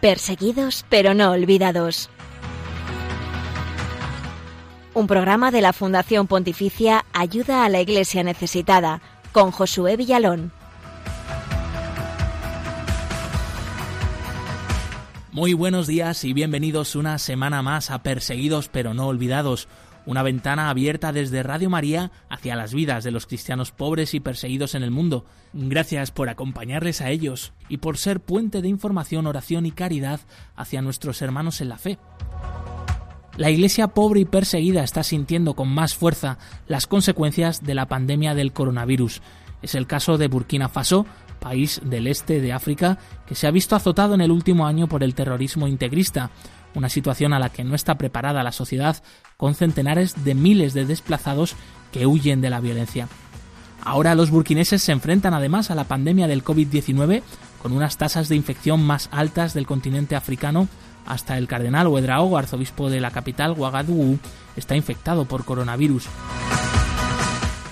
Perseguidos pero no olvidados. Un programa de la Fundación Pontificia Ayuda a la Iglesia Necesitada con Josué Villalón. Muy buenos días y bienvenidos una semana más a Perseguidos pero no olvidados, una ventana abierta desde Radio María hacia las vidas de los cristianos pobres y perseguidos en el mundo. Gracias por acompañarles a ellos y por ser puente de información, oración y caridad hacia nuestros hermanos en la fe. La Iglesia pobre y perseguida está sintiendo con más fuerza las consecuencias de la pandemia del coronavirus. Es el caso de Burkina Faso, país del este de África que se ha visto azotado en el último año por el terrorismo integrista, una situación a la que no está preparada la sociedad, con centenares de miles de desplazados que huyen de la violencia. Ahora los burkineses se enfrentan además a la pandemia del COVID-19 con unas tasas de infección más altas del continente africano. Hasta el cardenal Ouedraogo, arzobispo de la capital, Ouagadougou, está infectado por coronavirus.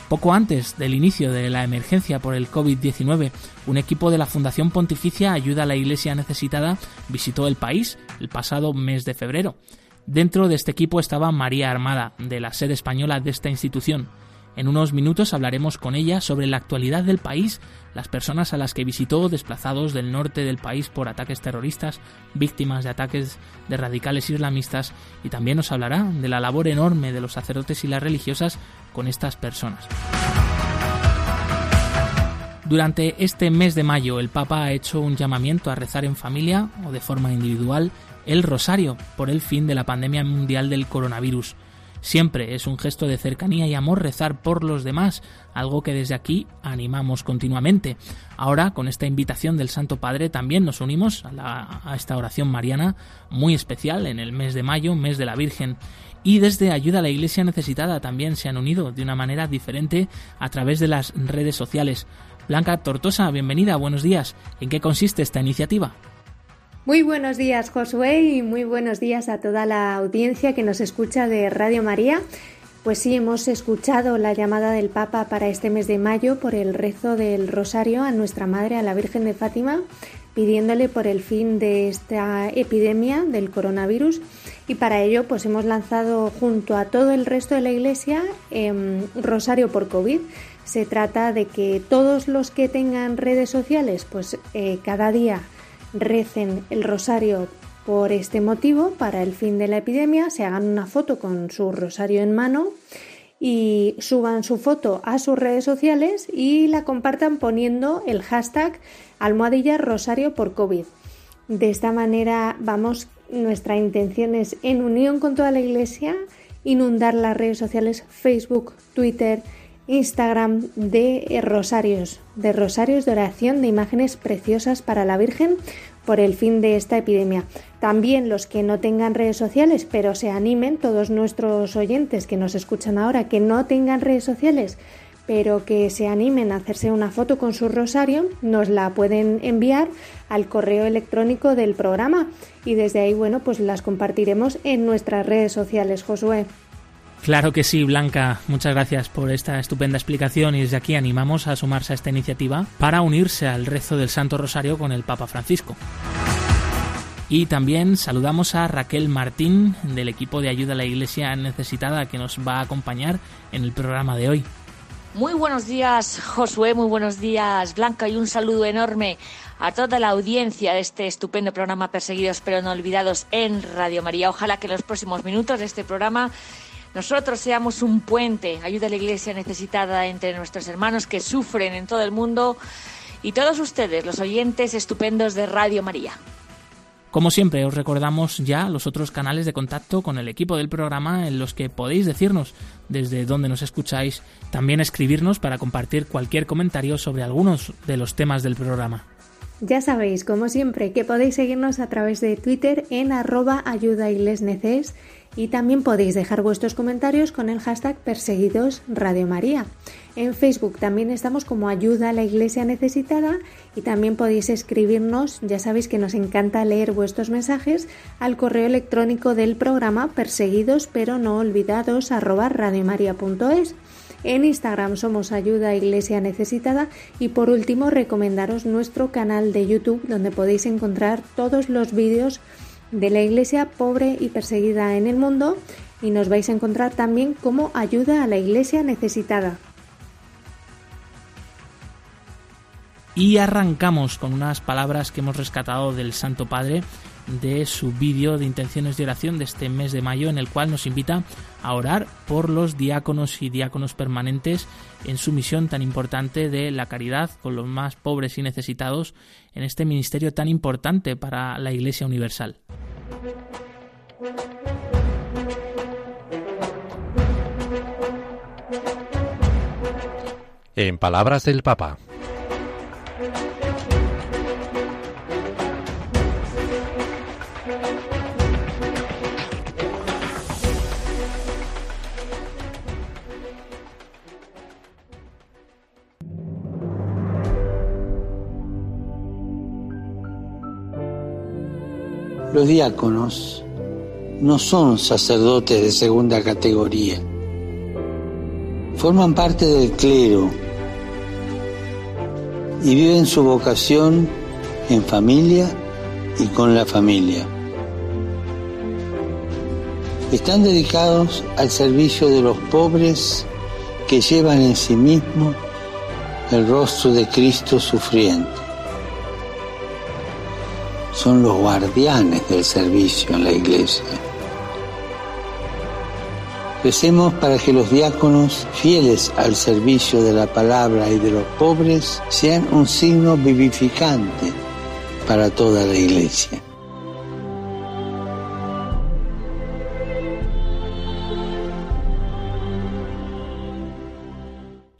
Poco antes del inicio de la emergencia por el COVID-19, un equipo de la Fundación Pontificia Ayuda a la Iglesia Necesitada visitó el país el pasado mes de febrero. Dentro de este equipo estaba María Armada, de la sede española de esta institución. En unos minutos hablaremos con ella sobre la actualidad del país, las personas a las que visitó desplazados del norte del país por ataques terroristas, víctimas de ataques de radicales islamistas y también nos hablará de la labor enorme de los sacerdotes y las religiosas con estas personas. Durante este mes de mayo el Papa ha hecho un llamamiento a rezar en familia o de forma individual el rosario por el fin de la pandemia mundial del coronavirus. Siempre es un gesto de cercanía y amor rezar por los demás, algo que desde aquí animamos continuamente. Ahora, con esta invitación del Santo Padre, también nos unimos a, a, esta oración mariana muy especial en el mes de mayo, mes de la Virgen. Y desde Ayuda a la Iglesia Necesitada también se han unido de una manera diferente a través de las redes sociales. Blanca Tortosa, bienvenida, buenos días. ¿En qué consiste esta iniciativa? Muy buenos días, Josué, y muy buenos días a toda la audiencia que nos escucha de Radio María. Pues sí, hemos escuchado la llamada del Papa para este mes de mayo por el rezo del Rosario a nuestra Madre, a la Virgen de Fátima, pidiéndole por el fin de esta epidemia del coronavirus. Y para ello, pues hemos lanzado junto a todo el resto de la Iglesia eh, Rosario por COVID. Se trata de que todos los que tengan redes sociales, pues eh, cada día recen el rosario por este motivo, para el fin de la epidemia, se hagan una foto con su rosario en mano y suban su foto a sus redes sociales y la compartan poniendo el hashtag almohadilla rosario por COVID. De esta manera vamos, nuestra intención es en unión con toda la iglesia inundar las redes sociales Facebook, Twitter, Instagram de rosarios, de rosarios de oración, de imágenes preciosas para la Virgen por el fin de esta epidemia. También los que no tengan redes sociales, pero se animen, todos nuestros oyentes que nos escuchan ahora, que no tengan redes sociales, pero que se animen a hacerse una foto con su rosario, nos la pueden enviar al correo electrónico del programa y desde ahí, bueno, pues las compartiremos en nuestras redes sociales, Josué. Claro que sí, Blanca. Muchas gracias por esta estupenda explicación y desde aquí animamos a sumarse a esta iniciativa para unirse al rezo del Santo Rosario con el Papa Francisco. Y también saludamos a Raquel Martín del equipo de ayuda a la Iglesia necesitada que nos va a acompañar en el programa de hoy. Muy buenos días, Josué, muy buenos días, Blanca, y un saludo enorme a toda la audiencia de este estupendo programa Perseguidos pero no olvidados en Radio María. Ojalá que en los próximos minutos de este programa nosotros seamos un puente, ayuda a la iglesia necesitada entre nuestros hermanos que sufren en todo el mundo y todos ustedes, los oyentes estupendos de Radio María. Como siempre, os recordamos ya los otros canales de contacto con el equipo del programa en los que podéis decirnos desde dónde nos escucháis, también escribirnos para compartir cualquier comentario sobre algunos de los temas del programa. Ya sabéis, como siempre, que podéis seguirnos a través de Twitter en arroba ayudaiglesneces y también podéis dejar vuestros comentarios con el hashtag Perseguidos Radio María. En Facebook también estamos como Ayuda a la Iglesia Necesitada y también podéis escribirnos, ya sabéis que nos encanta leer vuestros mensajes, al correo electrónico del programa perseguidos pero no olvidados arroba radiomaria.es. En Instagram somos Ayuda Iglesia Necesitada y por último recomendaros nuestro canal de YouTube donde podéis encontrar todos los vídeos de la Iglesia pobre y perseguida en el mundo y nos vais a encontrar también como ayuda a la Iglesia necesitada. Y arrancamos con unas palabras que hemos rescatado del Santo Padre de su vídeo de intenciones de oración de este mes de mayo en el cual nos invita a orar por los diáconos y diáconos permanentes en su misión tan importante de la caridad con los más pobres y necesitados en este ministerio tan importante para la Iglesia Universal. En palabras del Papa. Los diáconos no son sacerdotes de segunda categoría. Forman parte del clero y viven su vocación en familia y con la familia. Están dedicados al servicio de los pobres que llevan en sí mismo el rostro de Cristo sufriente son los guardianes del servicio en la iglesia. Recemos para que los diáconos, fieles al servicio de la palabra y de los pobres, sean un signo vivificante para toda la iglesia.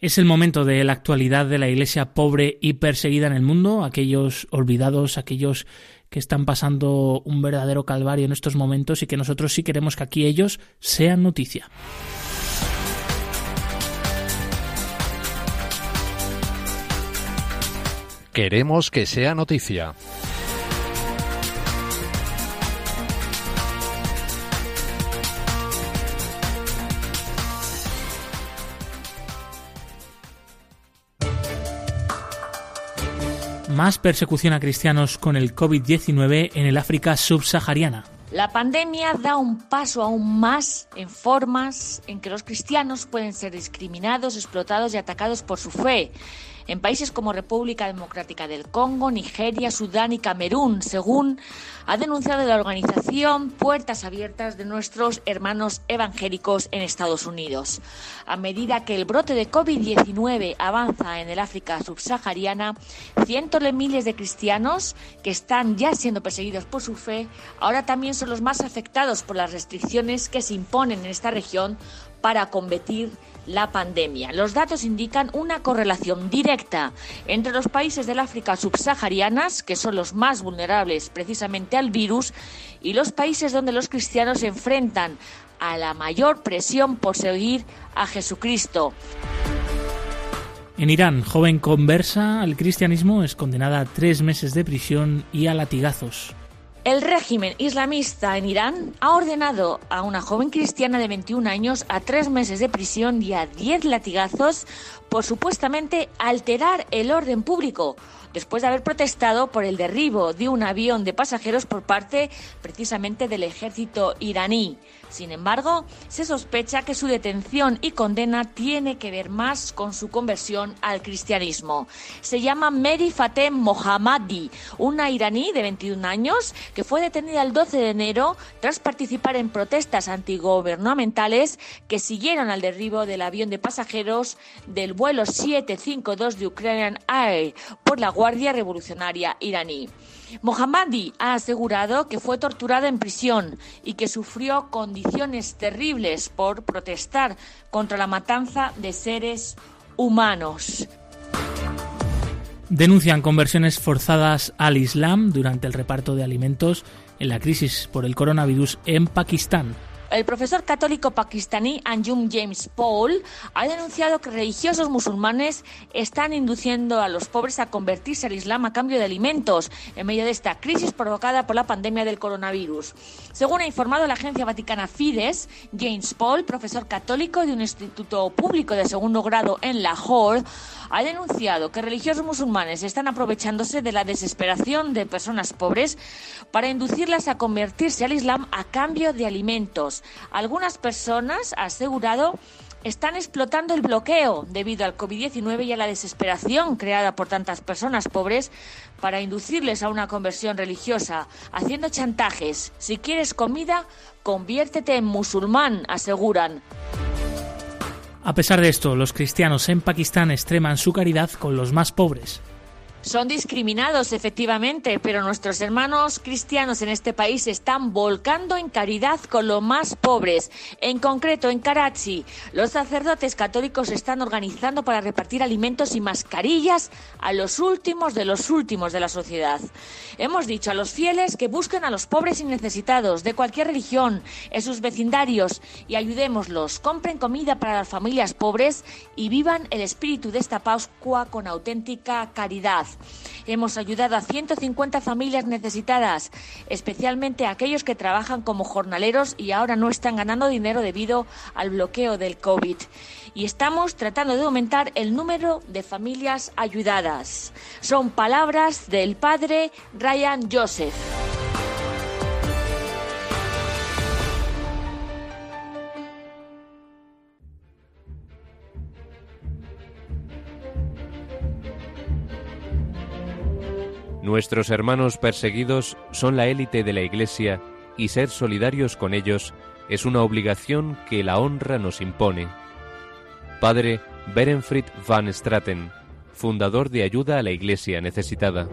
Es el momento de la actualidad de la iglesia pobre y perseguida en el mundo, aquellos olvidados, aquellos que están pasando un verdadero calvario en estos momentos y que nosotros sí queremos que aquí ellos sean noticia. Queremos que sea noticia. Más persecución a cristianos con el COVID-19 en el África subsahariana. La pandemia da un paso aún más en formas en que los cristianos pueden ser discriminados, explotados y atacados por su fe en países como República Democrática del Congo, Nigeria, Sudán y Camerún, según ha denunciado la organización Puertas Abiertas de nuestros hermanos evangélicos en Estados Unidos. A medida que el brote de COVID-19 avanza en el África subsahariana, cientos de miles de cristianos que están ya siendo perseguidos por su fe, ahora también son los más afectados por las restricciones que se imponen en esta región para combatir la pandemia. Los datos indican una correlación directa entre los países del África subsaharianas, que son los más vulnerables precisamente al virus, y los países donde los cristianos se enfrentan a la mayor presión por seguir a Jesucristo. En Irán, joven conversa al cristianismo es condenada a tres meses de prisión y a latigazos. El régimen islamista en Irán ha ordenado a una joven cristiana de 21 años a tres meses de prisión y a 10 latigazos por supuestamente alterar el orden público después de haber protestado por el derribo de un avión de pasajeros por parte precisamente del ejército iraní. Sin embargo, se sospecha que su detención y condena tiene que ver más con su conversión al cristianismo. Se llama Mary Fatem Mohammadi, una iraní de 21 años que fue detenida el 12 de enero tras participar en protestas antigubernamentales que siguieron al derribo del avión de pasajeros del vuelo 752 de Ukrainian Air por la Guardia Revolucionaria iraní. Mohammadi ha asegurado que fue torturada en prisión y que sufrió condiciones terribles por protestar contra la matanza de seres humanos. Denuncian conversiones forzadas al Islam durante el reparto de alimentos en la crisis por el coronavirus en Pakistán. El profesor católico pakistaní Anjum James Paul ha denunciado que religiosos musulmanes están induciendo a los pobres a convertirse al Islam a cambio de alimentos en medio de esta crisis provocada por la pandemia del coronavirus. Según ha informado la agencia vaticana Fides, James Paul, profesor católico de un instituto público de segundo grado en Lahore, ha denunciado que religiosos musulmanes están aprovechándose de la desesperación de personas pobres para inducirlas a convertirse al Islam a cambio de alimentos. Algunas personas, ha asegurado, están explotando el bloqueo debido al COVID-19 y a la desesperación creada por tantas personas pobres para inducirles a una conversión religiosa, haciendo chantajes. Si quieres comida, conviértete en musulmán, aseguran. A pesar de esto, los cristianos en Pakistán extreman su caridad con los más pobres. Son discriminados, efectivamente, pero nuestros hermanos cristianos en este país están volcando en caridad con los más pobres. En concreto, en Karachi, los sacerdotes católicos están organizando para repartir alimentos y mascarillas a los últimos de los últimos de la sociedad. Hemos dicho a los fieles que busquen a los pobres y necesitados de cualquier religión en sus vecindarios y ayudémoslos. Compren comida para las familias pobres y vivan el espíritu de esta Pascua con auténtica caridad. Hemos ayudado a 150 familias necesitadas, especialmente a aquellos que trabajan como jornaleros y ahora no están ganando dinero debido al bloqueo del COVID. Y estamos tratando de aumentar el número de familias ayudadas. Son palabras del padre Ryan Joseph. Nuestros hermanos perseguidos son la élite de la Iglesia y ser solidarios con ellos es una obligación que la honra nos impone. Padre Berenfried van Straten, fundador de Ayuda a la Iglesia Necesitada.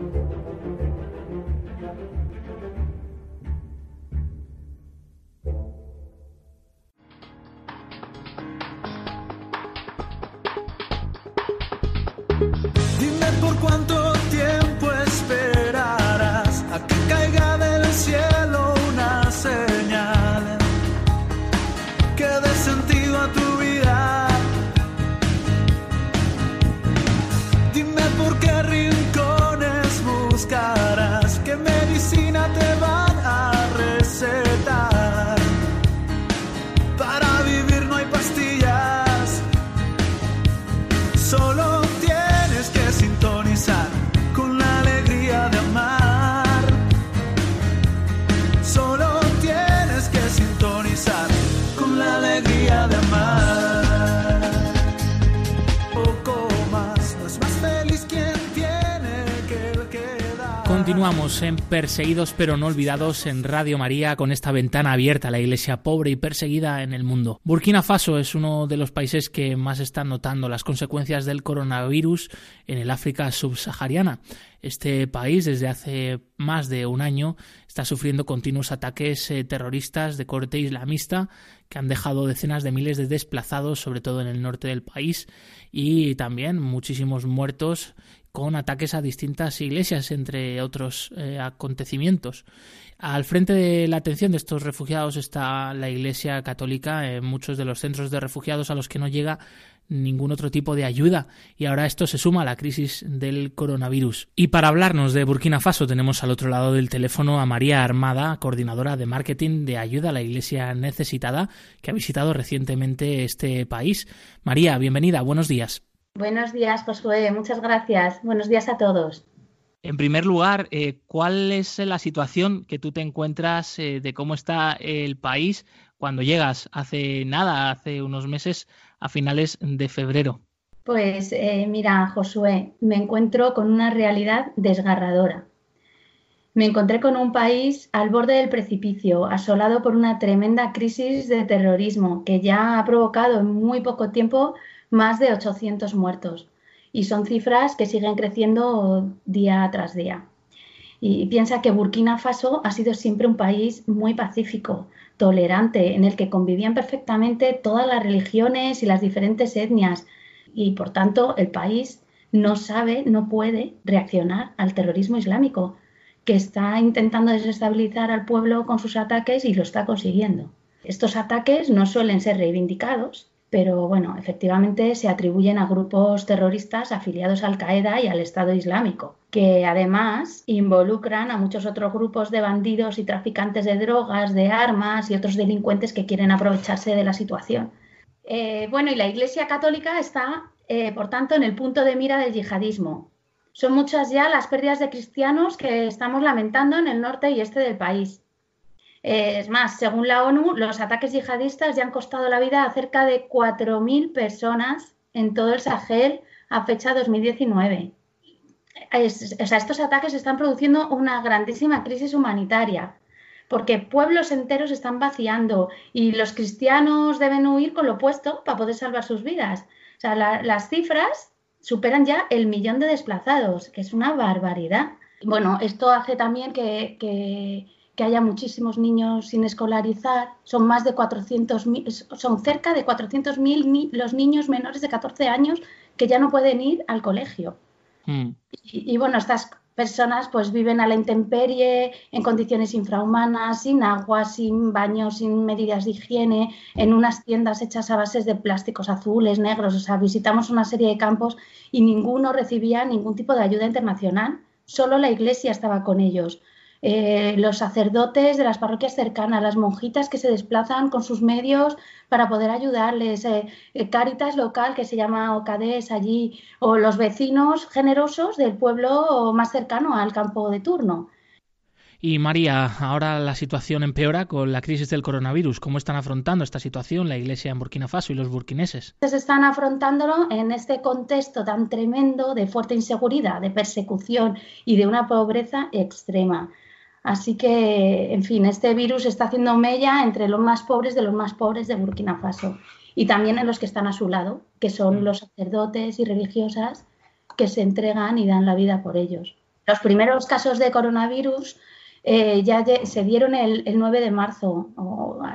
Continuamos en Perseguidos pero no olvidados en Radio María con esta ventana abierta a la iglesia pobre y perseguida en el mundo. Burkina Faso es uno de los países que más están notando las consecuencias del coronavirus en el África subsahariana. Este país desde hace más de un año está sufriendo continuos ataques eh, terroristas de corte islamista que han dejado decenas de miles de desplazados, sobre todo en el norte del país, y también muchísimos muertos con ataques a distintas iglesias, entre otros eh, acontecimientos. Al frente de la atención de estos refugiados está la Iglesia Católica en muchos de los centros de refugiados a los que no llega ningún otro tipo de ayuda y ahora esto se suma a la crisis del coronavirus. Y para hablarnos de Burkina Faso tenemos al otro lado del teléfono a María Armada, coordinadora de marketing de ayuda a la Iglesia necesitada, que ha visitado recientemente este país. María, bienvenida, buenos días. Buenos días, Josué. Muchas gracias. Buenos días a todos. En primer lugar, eh, ¿cuál es la situación que tú te encuentras eh, de cómo está el país cuando llegas hace nada, hace unos meses, a finales de febrero? Pues eh, mira, Josué, me encuentro con una realidad desgarradora. Me encontré con un país al borde del precipicio, asolado por una tremenda crisis de terrorismo que ya ha provocado en muy poco tiempo más de 800 muertos. Y son cifras que siguen creciendo día tras día. Y piensa que Burkina Faso ha sido siempre un país muy pacífico, tolerante, en el que convivían perfectamente todas las religiones y las diferentes etnias. Y por tanto, el país no sabe, no puede reaccionar al terrorismo islámico, que está intentando desestabilizar al pueblo con sus ataques y lo está consiguiendo. Estos ataques no suelen ser reivindicados, pero bueno, efectivamente se atribuyen a grupos terroristas afiliados Al-Qaeda y al Estado Islámico, que además involucran a muchos otros grupos de bandidos y traficantes de drogas, de armas y otros delincuentes que quieren aprovecharse de la situación. Eh, bueno, y la Iglesia Católica está, eh, por tanto, en el punto de mira del yihadismo. Son muchas ya las pérdidas de cristianos que estamos lamentando en el norte y este del país. Eh, es más, según la ONU, los ataques yihadistas ya han costado la vida a cerca de 4.000 personas en todo el Sahel a fecha 2019. o sea, estos ataques están produciendo una grandísima crisis humanitaria, porque pueblos enteros están vaciando y los cristianos deben huir con lo opuesto para poder salvar sus vidas. O sea, las cifras superan ya el millón de desplazados, que es una barbaridad. Bueno, esto hace también que haya muchísimos niños sin escolarizar. Son más de 400.000, son cerca de 400.000 los niños menores de 14 años que ya no pueden ir al colegio. Hmm. Y, bueno, estas personas pues viven a la intemperie, en condiciones infrahumanas, sin agua, sin baño, sin medidas de higiene, en unas tiendas hechas a bases de plásticos azules, negros. O sea, visitamos una serie de campos y ninguno recibía ningún tipo de ayuda internacional. Solo la iglesia estaba con ellos. Eh, los sacerdotes de las parroquias cercanas, las monjitas que se desplazan con sus medios para poder ayudarles, eh, eh, Caritas local que se llama Ocades allí, o los vecinos generosos del pueblo más cercano al campo de turno. Y María, ahora la situación empeora con la crisis del coronavirus. ¿Cómo están afrontando esta situación la Iglesia en Burkina Faso y los burkineses? Se están afrontándolo en este contexto tan tremendo de fuerte inseguridad, de persecución y de una pobreza extrema. Así que, en fin, este virus está haciendo mella entre los más pobres de los más pobres de Burkina Faso y también en los que están a su lado, que son mm. los sacerdotes y religiosas que se entregan y dan la vida por ellos. Los primeros casos de coronavirus eh, ya se dieron el, 9 de marzo,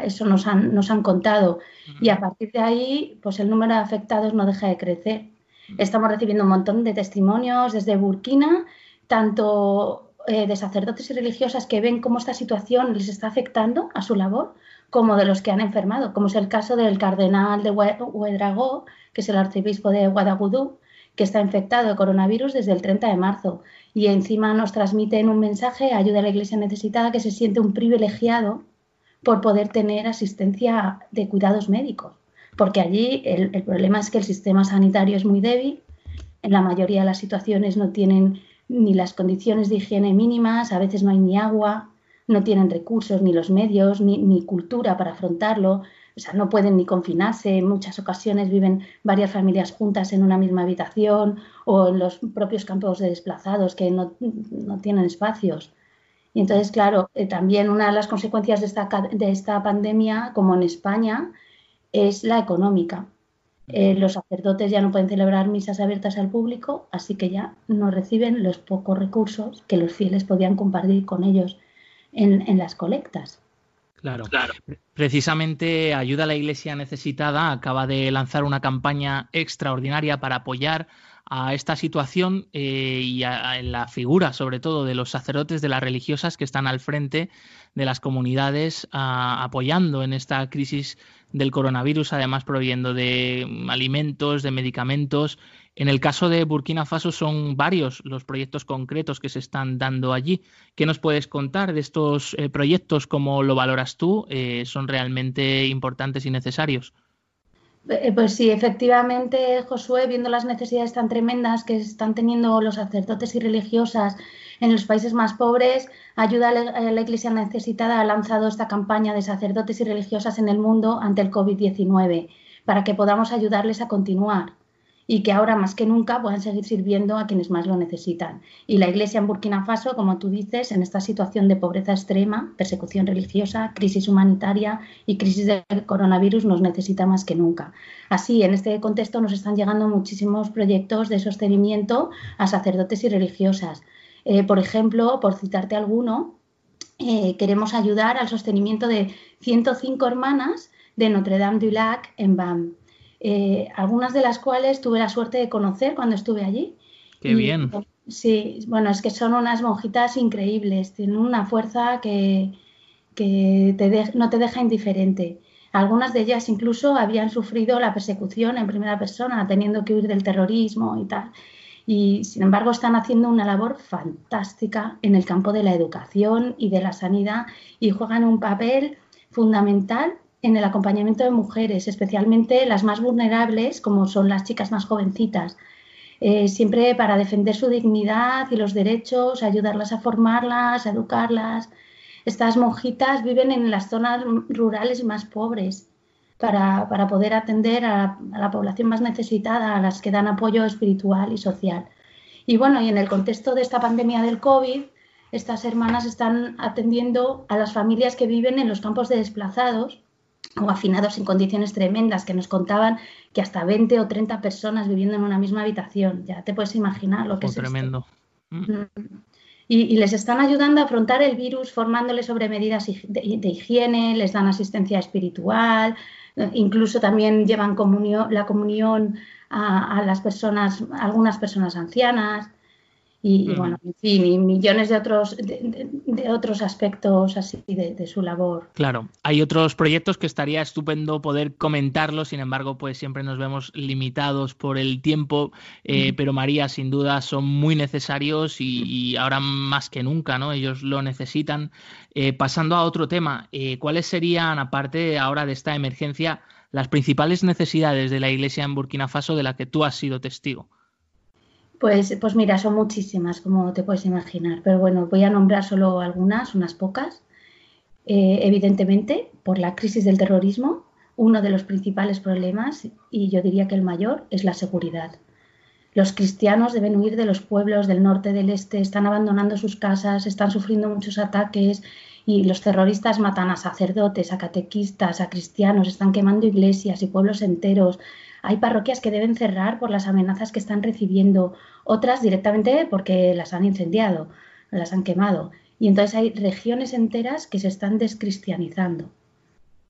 eso nos han, nos han contado, y a partir de ahí, pues el número de afectados no deja de crecer. Estamos recibiendo un montón de testimonios desde Burkina, tanto eh, de sacerdotes y religiosas que ven cómo esta situación les está afectando a su labor, como de los que han enfermado, como es el caso del cardenal de Huedragó, que es el arzobispo de Guadagudú, que está infectado de coronavirus desde el 30 de marzo. Y encima nos transmiten un mensaje, ayuda a la iglesia necesitada, que se siente un privilegiado por poder tener asistencia de cuidados médicos. Porque allí el, el problema es que el sistema sanitario es muy débil, en la mayoría de las situaciones no tienen ni las condiciones de higiene mínimas, a veces no hay ni agua, no tienen recursos, ni los medios, ni, cultura para afrontarlo, o sea, no pueden ni confinarse, en muchas ocasiones viven varias familias juntas en una misma habitación o en los propios campos de desplazados que no, tienen espacios. Y entonces, claro, eh, también una de las consecuencias de esta, de esta pandemia, como en España, es la económica. Eh, los sacerdotes ya no pueden celebrar misas abiertas al público, así que ya no reciben los pocos recursos que los fieles podían compartir con ellos en, las colectas. Claro. claro. Precisamente Ayuda a la Iglesia Necesitada acaba de lanzar una campaña extraordinaria para apoyar a esta situación eh, y a, la figura, sobre todo, de los sacerdotes, de las religiosas que están al frente de las comunidades apoyando en esta crisis del coronavirus, además proviendo de alimentos, de medicamentos. En el caso de Burkina Faso son varios los proyectos concretos que se están dando allí. ¿Qué nos puedes contar de estos eh, proyectos? ¿Cómo lo valoras tú? Eh, ¿Son realmente importantes y necesarios? Eh, pues sí, efectivamente, Josué, viendo las necesidades tan tremendas que están teniendo los sacerdotes y religiosas en los países más pobres, Ayuda a la Iglesia Necesitada ha lanzado esta campaña de sacerdotes y religiosas en el mundo ante el COVID-19 para que podamos ayudarles a continuar y que ahora más que nunca puedan seguir sirviendo a quienes más lo necesitan. Y la Iglesia en Burkina Faso, como tú dices, en esta situación de pobreza extrema, persecución religiosa, crisis humanitaria y crisis del coronavirus, nos necesita más que nunca. Así, en este contexto nos están llegando muchísimos proyectos de sostenimiento a sacerdotes y religiosas. Eh, por ejemplo, por citarte alguno, eh, queremos ayudar al sostenimiento de 105 hermanas de Notre Dame du Lac en BAM. Eh, algunas de las cuales tuve la suerte de conocer cuando estuve allí. Qué bien. Sí, bueno, es que son unas monjitas increíbles, tienen una fuerza que, que no te deja indiferente. Algunas de ellas incluso habían sufrido la persecución en primera persona, teniendo que huir del terrorismo y tal. Y sin embargo están haciendo una labor fantástica en el campo de la educación y de la sanidad y juegan un papel fundamental en el acompañamiento de mujeres, especialmente las más vulnerables, como son las chicas más jovencitas. Eh, siempre para defender su dignidad y los derechos, ayudarlas a formarlas, a educarlas. Estas monjitas viven en las zonas rurales más pobres para, poder atender a, la población más necesitada, a las que dan apoyo espiritual y social. Y bueno, y en el contexto de esta pandemia del COVID, estas hermanas están atendiendo a las familias que viven en los campos de desplazados o hacinados en condiciones tremendas, que nos contaban que hasta 20 o 30 personas viviendo en una misma habitación. Ya te puedes imaginar lo que es tremendo. Mm. Y, les están ayudando a afrontar el virus, formándoles sobre medidas de, higiene, les dan asistencia espiritual, incluso también llevan la comunión a, a, las personas, a algunas personas ancianas y, bueno, en fin, y millones de otros, de, otros aspectos así de, su labor. Claro, hay otros proyectos que estaría estupendo poder comentarlos, sin embargo, pues siempre nos vemos limitados por el tiempo, eh, pero María, sin duda, son muy necesarios y, ahora más que nunca, ¿no? Ellos lo necesitan. Eh, pasando a otro tema, eh, ¿cuáles serían, aparte ahora de esta emergencia, las principales necesidades de la Iglesia en Burkina Faso de la que tú has sido testigo? Pues, pues mira, son muchísimas, como te puedes imaginar, pero bueno, voy a nombrar solo algunas, unas pocas. Eh, evidentemente, por la crisis del terrorismo, uno de los principales problemas, y yo diría que el mayor, es la seguridad. Los cristianos deben huir de los pueblos del norte, del este, están abandonando sus casas, están sufriendo muchos ataques y los terroristas matan a sacerdotes, a catequistas, a cristianos, están quemando iglesias y pueblos enteros, hay parroquias que deben cerrar por las amenazas que están recibiendo, otras directamente porque las han incendiado, las han quemado. Y entonces hay regiones enteras que se están descristianizando,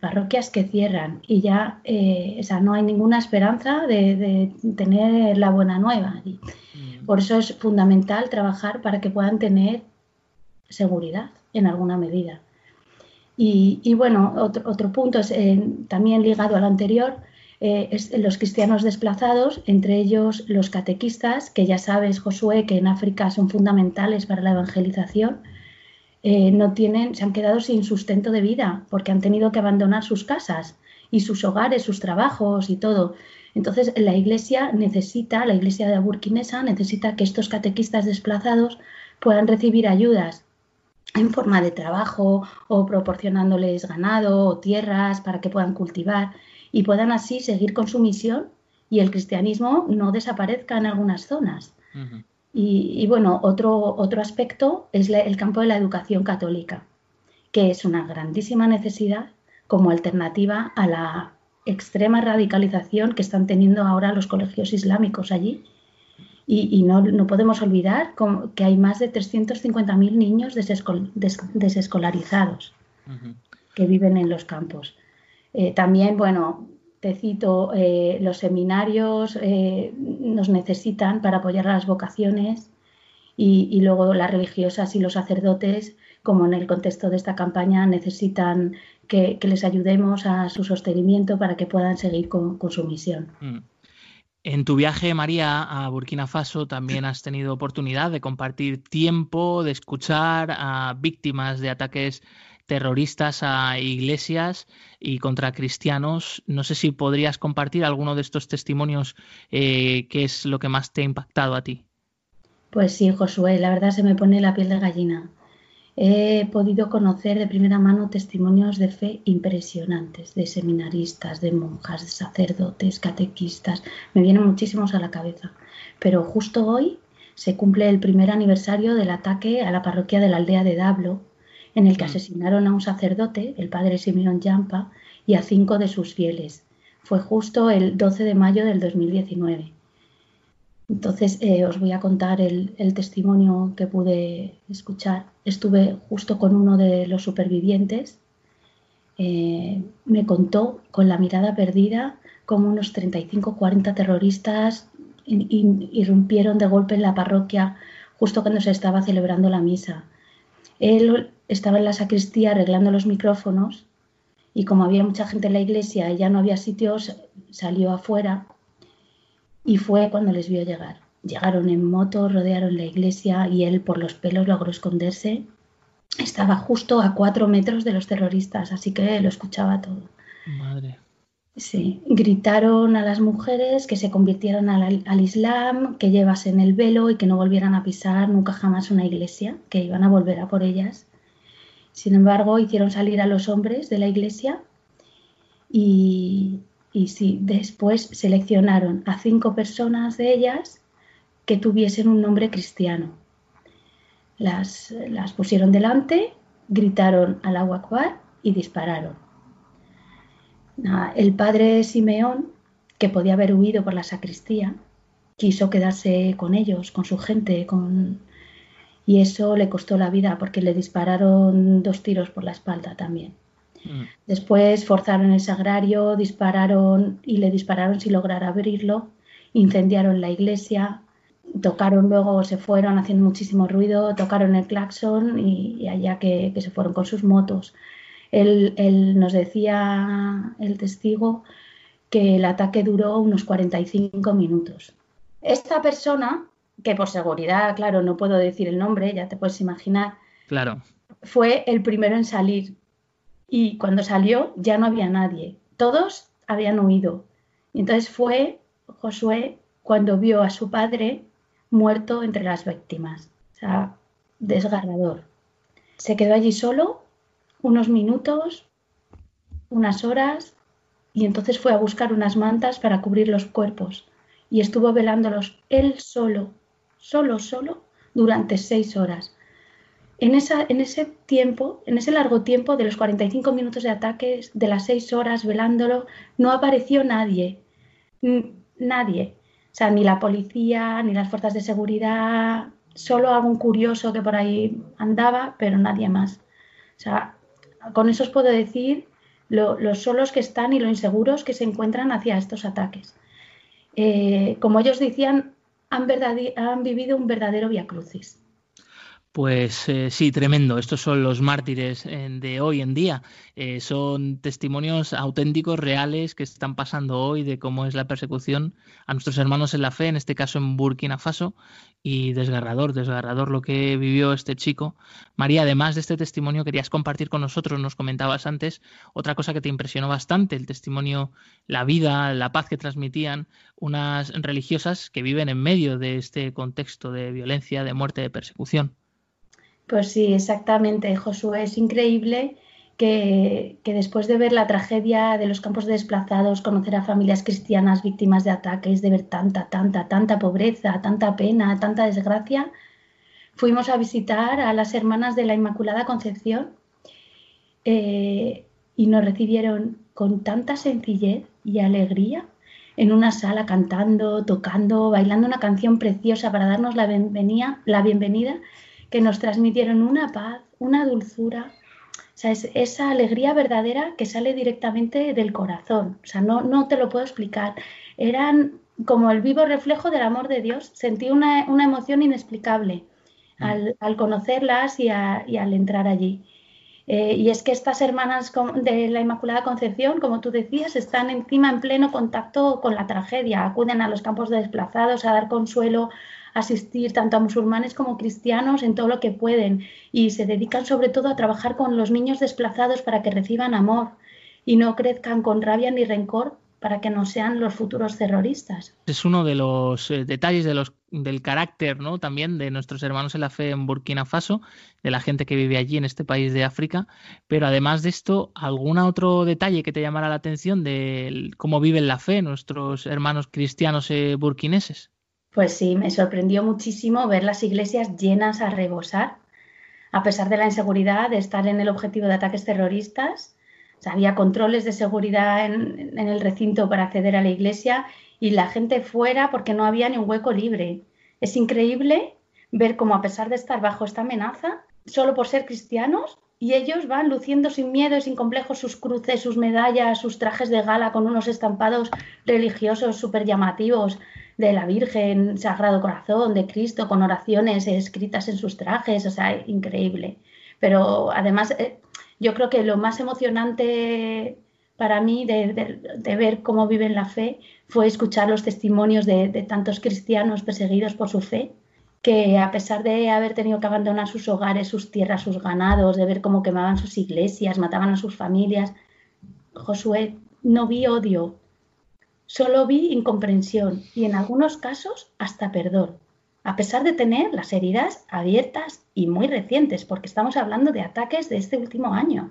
parroquias que cierran y ya eh, no hay ninguna esperanza de, tener la buena nueva mm. Por eso es fundamental trabajar para que puedan tener seguridad en alguna medida. Y, bueno, otro, punto es eh, también ligado al anterior, eh, los cristianos desplazados, entre ellos los catequistas, que ya sabes, Josué, que en África son fundamentales para la evangelización, eh, no tienen, se han quedado sin sustento de vida porque han tenido que abandonar sus casas y sus hogares, sus trabajos y todo. Entonces, la iglesia necesita, la iglesia de burkinesa necesita que estos catequistas desplazados puedan recibir ayudas en forma de trabajo o proporcionándoles ganado o tierras para que puedan cultivar y puedan así seguir con su misión y el cristianismo no desaparezca en algunas zonas. y, bueno, otro, otro aspecto es el campo de la educación católica, que es una grandísima necesidad como alternativa a la extrema radicalización que están teniendo ahora los colegios islámicos allí. Y, no, podemos olvidar que hay más de 350.000 niños desescolarizados que viven en los campos. Eh, también, bueno, te cito, eh, los seminarios eh, nos necesitan para apoyar las vocaciones y, luego las religiosas y los sacerdotes, como en el contexto de esta campaña, necesitan que, les ayudemos a su sostenimiento para que puedan seguir con, su misión. Mm. En tu viaje, María, a Burkina Faso también has tenido oportunidad de compartir tiempo, de escuchar a víctimas de ataques terroristas a iglesias y contra cristianos. No sé si podrías compartir alguno de estos testimonios, eh, qué es lo que más te ha impactado a ti. Pues sí, Josué, la verdad se me pone la piel de gallina. He podido conocer de primera mano testimonios de fe impresionantes, de seminaristas, de monjas, de sacerdotes, catequistas. Me vienen muchísimos a la cabeza. Pero justo hoy se cumple el primer aniversario del ataque a la parroquia de la aldea de Dablo, en el que mm. asesinaron a un sacerdote, el padre Simeón Yampa, y a cinco de sus fieles. Fue justo el 12 de mayo del 2019. Entonces eh, os voy a contar el, testimonio que pude escuchar. Estuve justo con uno de los supervivientes. Eh, me contó con la mirada perdida cómo unos 35-40 terroristas irrumpieron de golpe en la parroquia justo cuando se estaba celebrando la misa Él estaba en la sacristía arreglando los micrófonos y como había mucha gente en la iglesia y ya no había sitios, salió afuera y fue cuando les vio llegar. Llegaron en moto, rodearon la iglesia y él por los pelos logró esconderse. Estaba justo a cuatro metros de los terroristas, así que lo escuchaba todo. Madre. Sí, gritaron a las mujeres que se convirtieran al, al, Islam, que llevasen el velo y que no volvieran a pisar nunca jamás una iglesia, que iban a volver a por ellas. Sin embargo, hicieron salir a los hombres de la iglesia y, y sí, después seleccionaron a cinco personas de ellas que tuviesen un nombre cristiano. Las, las pusieron delante, gritaron al agua y dispararon. El padre Simeón, que podía haber huido por la sacristía, quiso quedarse con ellos, con su gente, con... y eso le costó la vida porque le dispararon dos tiros por la espalda también. Mm. Después forzaron el sagrario, dispararon y le dispararon sin lograr abrirlo, incendiaron la iglesia, tocaron luego, se fueron haciendo muchísimo ruido, tocaron el claxon y, allá que, se fueron con sus motos. Él, él, nos decía el testigo que el ataque duró unos 45 minutos. Esta persona, que por seguridad, claro, no puedo decir el nombre, ya te puedes imaginar, claro. fue el primero en salir y cuando salió ya no había nadie, todos habían huido. Y entonces fue Josué cuando vio a su padre muerto entre las víctimas. O sea, desgarrador. Se quedó allí solo unos minutos, unas horas, y entonces fue a buscar unas mantas para cubrir los cuerpos. Y estuvo velándolos él solo, solo, solo, durante seis horas en, esa, en ese tiempo, en ese largo tiempo de los 45 minutos de ataques, de las 6 horas velándolo, no apareció nadie. Nadie. O sea, ni la policía, ni las fuerzas de seguridad, solo algún curioso que por ahí andaba, pero nadie más. O sea, con eso os puedo decir lo, los solos que están y lo inseguros que se encuentran hacia estos ataques. Eh, como ellos decían, han, han vivido un verdadero viacrucis. Pues eh, sí, tremendo. Estos son los mártires eh, de hoy en día. Eh, son testimonios auténticos, reales, que están pasando hoy de cómo es la persecución a nuestros hermanos en la fe, en este caso en Burkina Faso. Y desgarrador, desgarrador lo que vivió este chico. María, además de este testimonio, querías compartir con nosotros, nos comentabas antes, otra cosa que te impresionó bastante, el testimonio, la vida, la paz que transmitían unas religiosas que viven en medio de este contexto de violencia, de muerte, de persecución. Pues sí, exactamente, Josué. Es increíble que, después de ver la tragedia de los campos de desplazados, conocer a familias cristianas víctimas de ataques, de ver tanta, tanta, tanta pobreza, tanta pena, tanta desgracia, fuimos a visitar a las hermanas de la Inmaculada Concepción eh, y nos recibieron con tanta sencillez y alegría en una sala cantando, tocando, bailando una canción preciosa para darnos la bienvenida, la bienvenida que nos transmitieron una paz, una dulzura, o sea, es esa alegría verdadera que sale directamente del corazón. O sea, no, no te lo puedo explicar. Eran como el vivo reflejo del amor de Dios. Sentí una, emoción inexplicable mm. al, conocerlas y, al entrar allí. Eh, y es que estas hermanas de la Inmaculada Concepción, como tú decías, están encima en pleno contacto con la tragedia, acuden a los campos de desplazados a dar consuelo asistir tanto a musulmanes como cristianos en todo lo que pueden y se dedican sobre todo a trabajar con los niños desplazados para que reciban amor y no crezcan con rabia ni rencor para que no sean los futuros terroristas. Es uno de los eh, detalles de los, del carácter ¿no? también de nuestros hermanos en la fe en Burkina Faso, de la gente que vive allí en este país de África. Pero además de esto, ¿algún otro detalle que te llamara la atención de cómo viven la fe nuestros hermanos cristianos eh, burkineses? Pues sí, me sorprendió muchísimo ver las iglesias llenas a rebosar, a pesar de la inseguridad de estar en el objetivo de ataques terroristas. había controles de seguridad en, en, el recinto para acceder a la iglesia y la gente fuera porque no había ni un hueco libre. Es increíble ver cómo a pesar de estar bajo esta amenaza, solo por ser cristianos, y ellos van luciendo sin miedo y sin complejos sus cruces, sus medallas, sus trajes de gala con unos estampados religiosos súper llamativos de la Virgen, Sagrado Corazón, de Cristo, con oraciones escritas en sus trajes, o sea, increíble. Pero además, eh, yo creo que lo más emocionante para mí de, ver cómo viven la fe fue escuchar los testimonios de, tantos cristianos perseguidos por su fe, que a pesar de haber tenido que abandonar sus hogares, sus tierras, sus ganados, de ver cómo quemaban sus iglesias, mataban a sus familias, Josué no vi odio, solo vi incomprensión y en algunos casos hasta perdón, a pesar de tener las heridas abiertas y muy recientes, porque estamos hablando de ataques de este último año.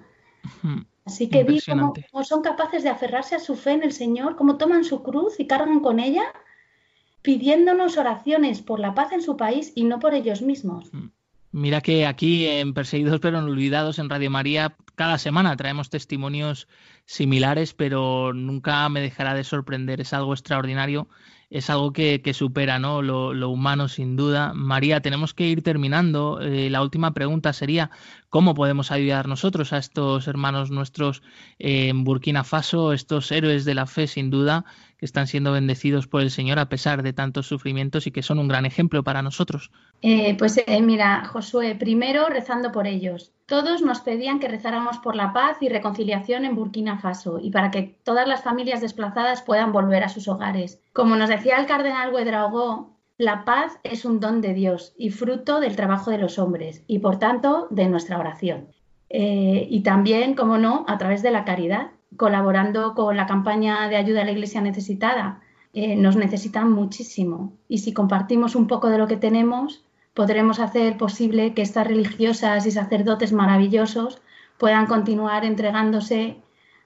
Así que vi cómo, son capaces de aferrarse a su fe en el Señor, cómo toman su cruz y cargan con ella, pidiéndonos oraciones por la paz en su país y no por ellos mismos. Mira que aquí en Perseguidos pero no olvidados en Radio María cada semana traemos testimonios similares, pero nunca me dejará de sorprender. Es algo extraordinario es algo que, supera ¿no? Lo, humano sin duda. María, tenemos que ir terminando. Eh, la última pregunta sería, ¿cómo podemos ayudar nosotros a estos hermanos nuestros en Burkina Faso, estos héroes de la fe sin duda, que están siendo bendecidos por el Señor a pesar de tantos sufrimientos y que son un gran ejemplo para nosotros? Eh, pues eh, mira, Josué, primero rezando por ellos. Todos nos pedían que rezáramos por la paz y reconciliación en Burkina Faso y para que todas las familias desplazadas puedan volver a sus hogares. Como nos decía el cardenal Huedraugó, la paz es un don de Dios y fruto del trabajo de los hombres y por tanto de nuestra oración. Eh, y también, como no, a través de la caridad, colaborando con la campaña de ayuda a la Iglesia necesitada. Eh, nos necesitan muchísimo y si compartimos un poco de lo que tenemos, podremos hacer posible que estas religiosas y sacerdotes maravillosos puedan continuar entregándose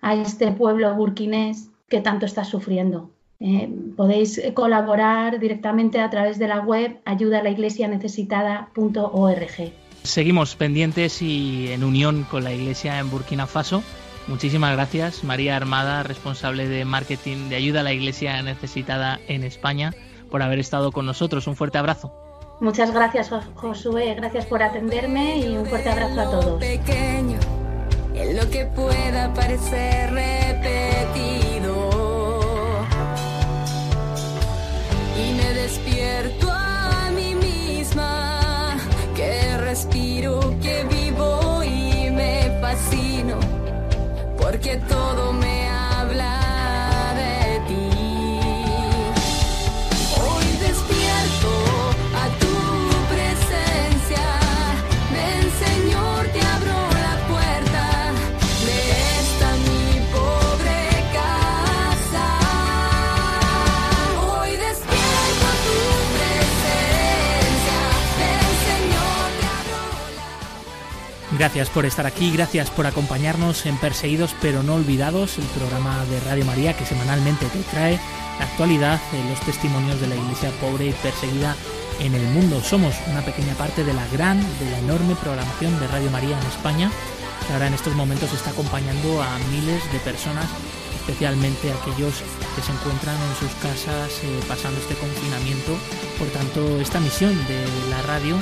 a este pueblo burkinés que tanto está sufriendo. Eh, podéis colaborar directamente a través de la web ayudalaiglesianecesitada.org. Seguimos pendientes y en unión con la Iglesia en Burkina Faso. Muchísimas gracias, María Armada, responsable de marketing de ayuda a la Iglesia necesitada en España, por haber estado con nosotros. Un fuerte abrazo. Muchas gracias, Josué. Gracias por atenderme y un fuerte abrazo a todos. Pequeño, en lo que pueda parecer repetido. Y me despierto a mí misma, que respiro, que porque todo Gracias por estar aquí, gracias por acompañarnos en Perseguidos pero no olvidados, el programa de Radio María que semanalmente te trae la actualidad de los testimonios de la iglesia pobre y perseguida en el mundo. Somos una pequeña parte de la gran, de la enorme programación de Radio María en España, que ahora en estos momentos está acompañando a miles de personas, especialmente aquellos que se encuentran en sus casas eh, pasando este confinamiento. Por tanto, esta misión de la radio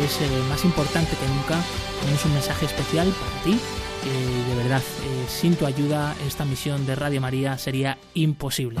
es eh, más importante que nunca tenemos un mensaje especial para ti. de verdad, eh, sin tu ayuda esta misión de Radio María sería imposible.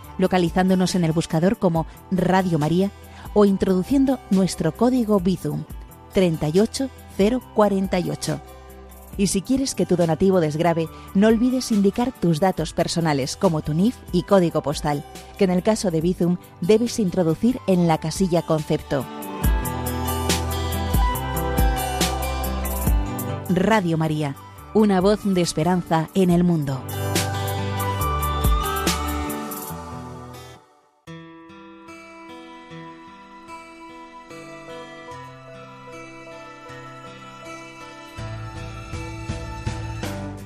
localizándonos en el buscador como Radio María, o introduciendo nuestro código Bizum 38048. Y si quieres que tu donativo desgrabe, no olvides indicar tus datos personales como tu NIF y código postal, que en el caso de Bizum debes introducir en la casilla concepto. Radio María, una voz de esperanza en el mundo.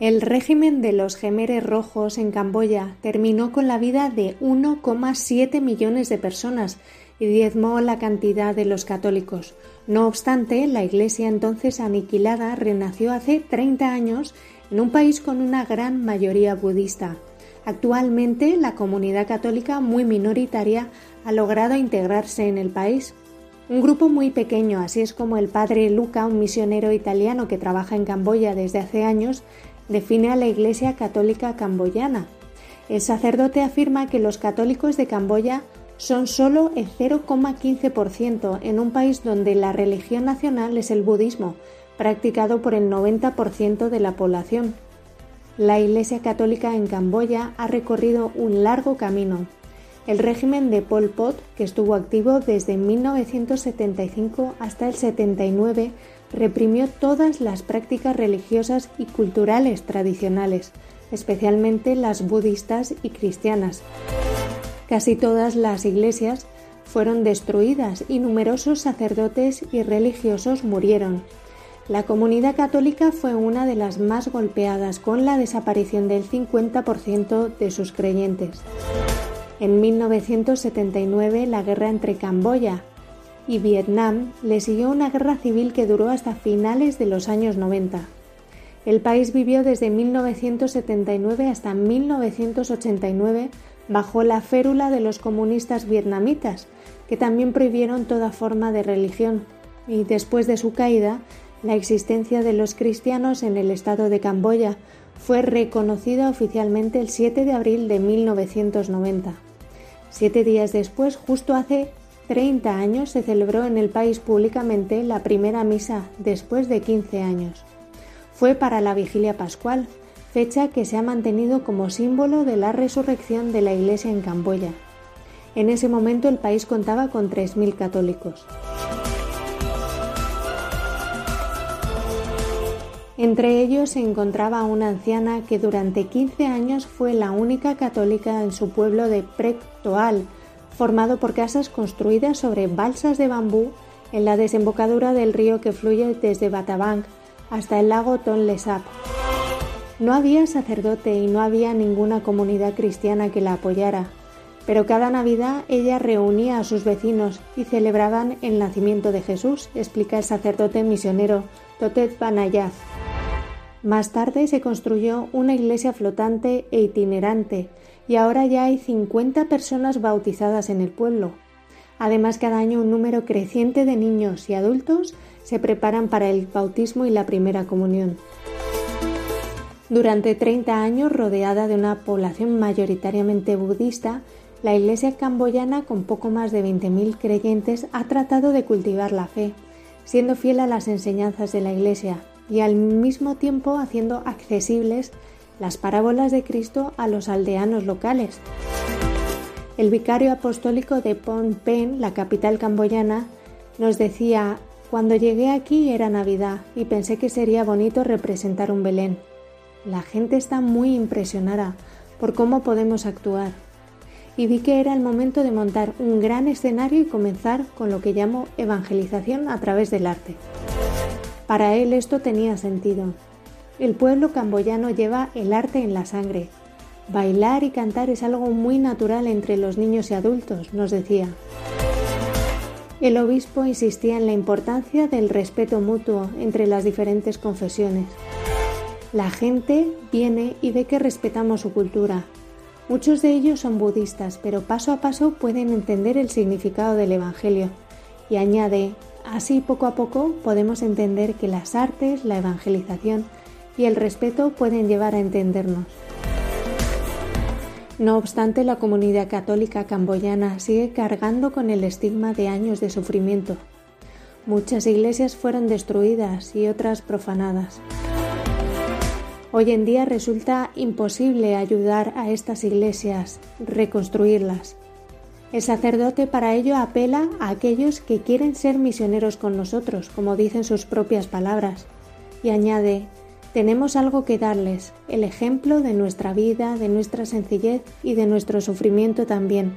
El régimen de los Gemeres Rojos en Camboya terminó con la vida de 1,7 millones de personas y diezmó la cantidad de los católicos. No obstante, la Iglesia entonces aniquilada renació hace 30 años en un país con una gran mayoría budista. Actualmente, la comunidad católica, muy minoritaria, ha logrado integrarse en el país. Un grupo muy pequeño, así es como el padre Luca, un misionero italiano que trabaja en Camboya desde hace años, define a la Iglesia Católica Camboyana. El sacerdote afirma que los católicos de Camboya son solo el 0,15% en un país donde la religión nacional es el budismo, practicado por el 90% de la población. La Iglesia Católica en Camboya ha recorrido un largo camino. El régimen de Pol Pot, que estuvo activo desde 1975 hasta el 79, reprimió todas las prácticas religiosas y culturales tradicionales, especialmente las budistas y cristianas. Casi todas las iglesias fueron destruidas y numerosos sacerdotes y religiosos murieron. La comunidad católica fue una de las más golpeadas con la desaparición del 50% de sus creyentes. En 1979 la guerra entre Camboya y Vietnam le siguió una guerra civil que duró hasta finales de los años 90. El país vivió desde 1979 hasta 1989 bajo la férula de los comunistas vietnamitas, que también prohibieron toda forma de religión, y después de su caída, la existencia de los cristianos en el estado de Camboya fue reconocida oficialmente el 7 de abril de 1990. Siete días después, justo hace 30 años, se celebró en el país públicamente la primera misa después de 15 años. Fue para la vigilia pascual, fecha que se ha mantenido como símbolo de la resurrección de la Iglesia en Camboya. En ese momento el país contaba con 3.000 católicos. Entre ellos se encontraba una anciana que durante 15 años fue la única católica en su pueblo de Prek Toal, formado por casas construidas sobre balsas de bambú en la desembocadura del río que fluye desde Batabang hasta el lago Tonle Sap. No había sacerdote y no había ninguna comunidad cristiana que la apoyara, pero cada Navidad ella reunía a sus vecinos y celebraban el nacimiento de Jesús, explica el sacerdote misionero Totet Banayaz. Más tarde se construyó una iglesia flotante e itinerante y ahora ya hay 50 personas bautizadas en el pueblo. Además, cada año un número creciente de niños y adultos se preparan para el bautismo y la primera comunión. Durante 30 años, rodeada de una población mayoritariamente budista, la Iglesia camboyana, con poco más de 20.000 creyentes, ha tratado de cultivar la fe, siendo fiel a las enseñanzas de la Iglesia y al mismo tiempo haciendo accesibles las parábolas de Cristo a los aldeanos locales. El vicario apostólico de Phnom Penh, la capital camboyana, nos decía, cuando llegué aquí era Navidad y pensé que sería bonito representar un Belén. La gente está muy impresionada por cómo podemos actuar. Y vi que era el momento de montar un gran escenario y comenzar con lo que llamo evangelización a través del arte. Para él esto tenía sentido. El pueblo camboyano lleva el arte en la sangre. Bailar y cantar es algo muy natural entre los niños y adultos, nos decía. El obispo insistía en la importancia del respeto mutuo entre las diferentes confesiones. La gente viene y ve que respetamos su cultura. Muchos de ellos son budistas, pero paso a paso pueden entender el significado del Evangelio. Y añade, así poco a poco podemos entender que las artes, la evangelización y el respeto pueden llevar a entendernos. No obstante, la comunidad católica camboyana sigue cargando con el estigma de años de sufrimiento. Muchas iglesias fueron destruidas y otras profanadas. Hoy en día resulta imposible ayudar a estas iglesias, reconstruirlas. El sacerdote para ello apela a aquellos que quieren ser misioneros con nosotros, como dicen sus propias palabras, y añade, tenemos algo que darles, el ejemplo de nuestra vida, de nuestra sencillez y de nuestro sufrimiento también.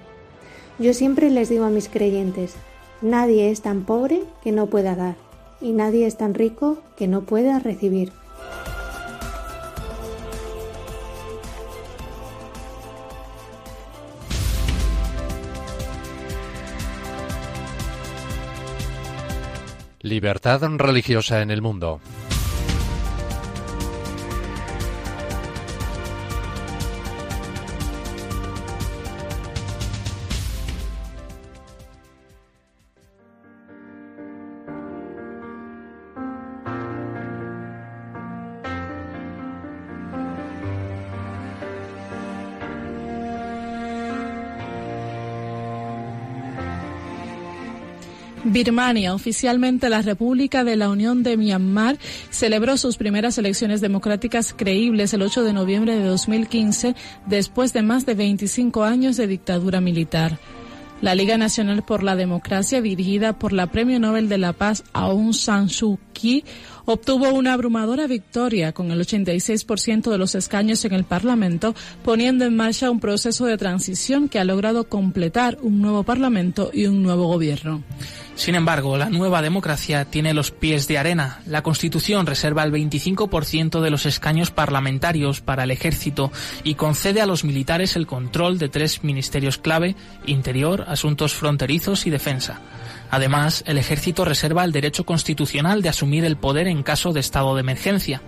Yo siempre les digo a mis creyentes, nadie es tan pobre que no pueda dar, y nadie es tan rico que no pueda recibir. Libertad religiosa en el mundo. Birmania, oficialmente la República de la Unión de Myanmar, celebró sus primeras elecciones democráticas creíbles el 8 de noviembre de 2015, después de más de 25 años de dictadura militar. La Liga Nacional por la Democracia, dirigida por la Premio Nobel de la Paz Aung San Suu Kyi, obtuvo una abrumadora victoria con el 86% de los escaños en el Parlamento, poniendo en marcha un proceso de transición que ha logrado completar un nuevo Parlamento y un nuevo gobierno. Sin embargo, la nueva democracia tiene los pies de arena. La Constitución reserva el 25% de los escaños parlamentarios para el ejército y concede a los militares el control de tres ministerios clave, Interior, Asuntos Fronterizos y Defensa. Además, el ejército reserva el derecho constitucional de asumir el poder en caso de estado de emergencia.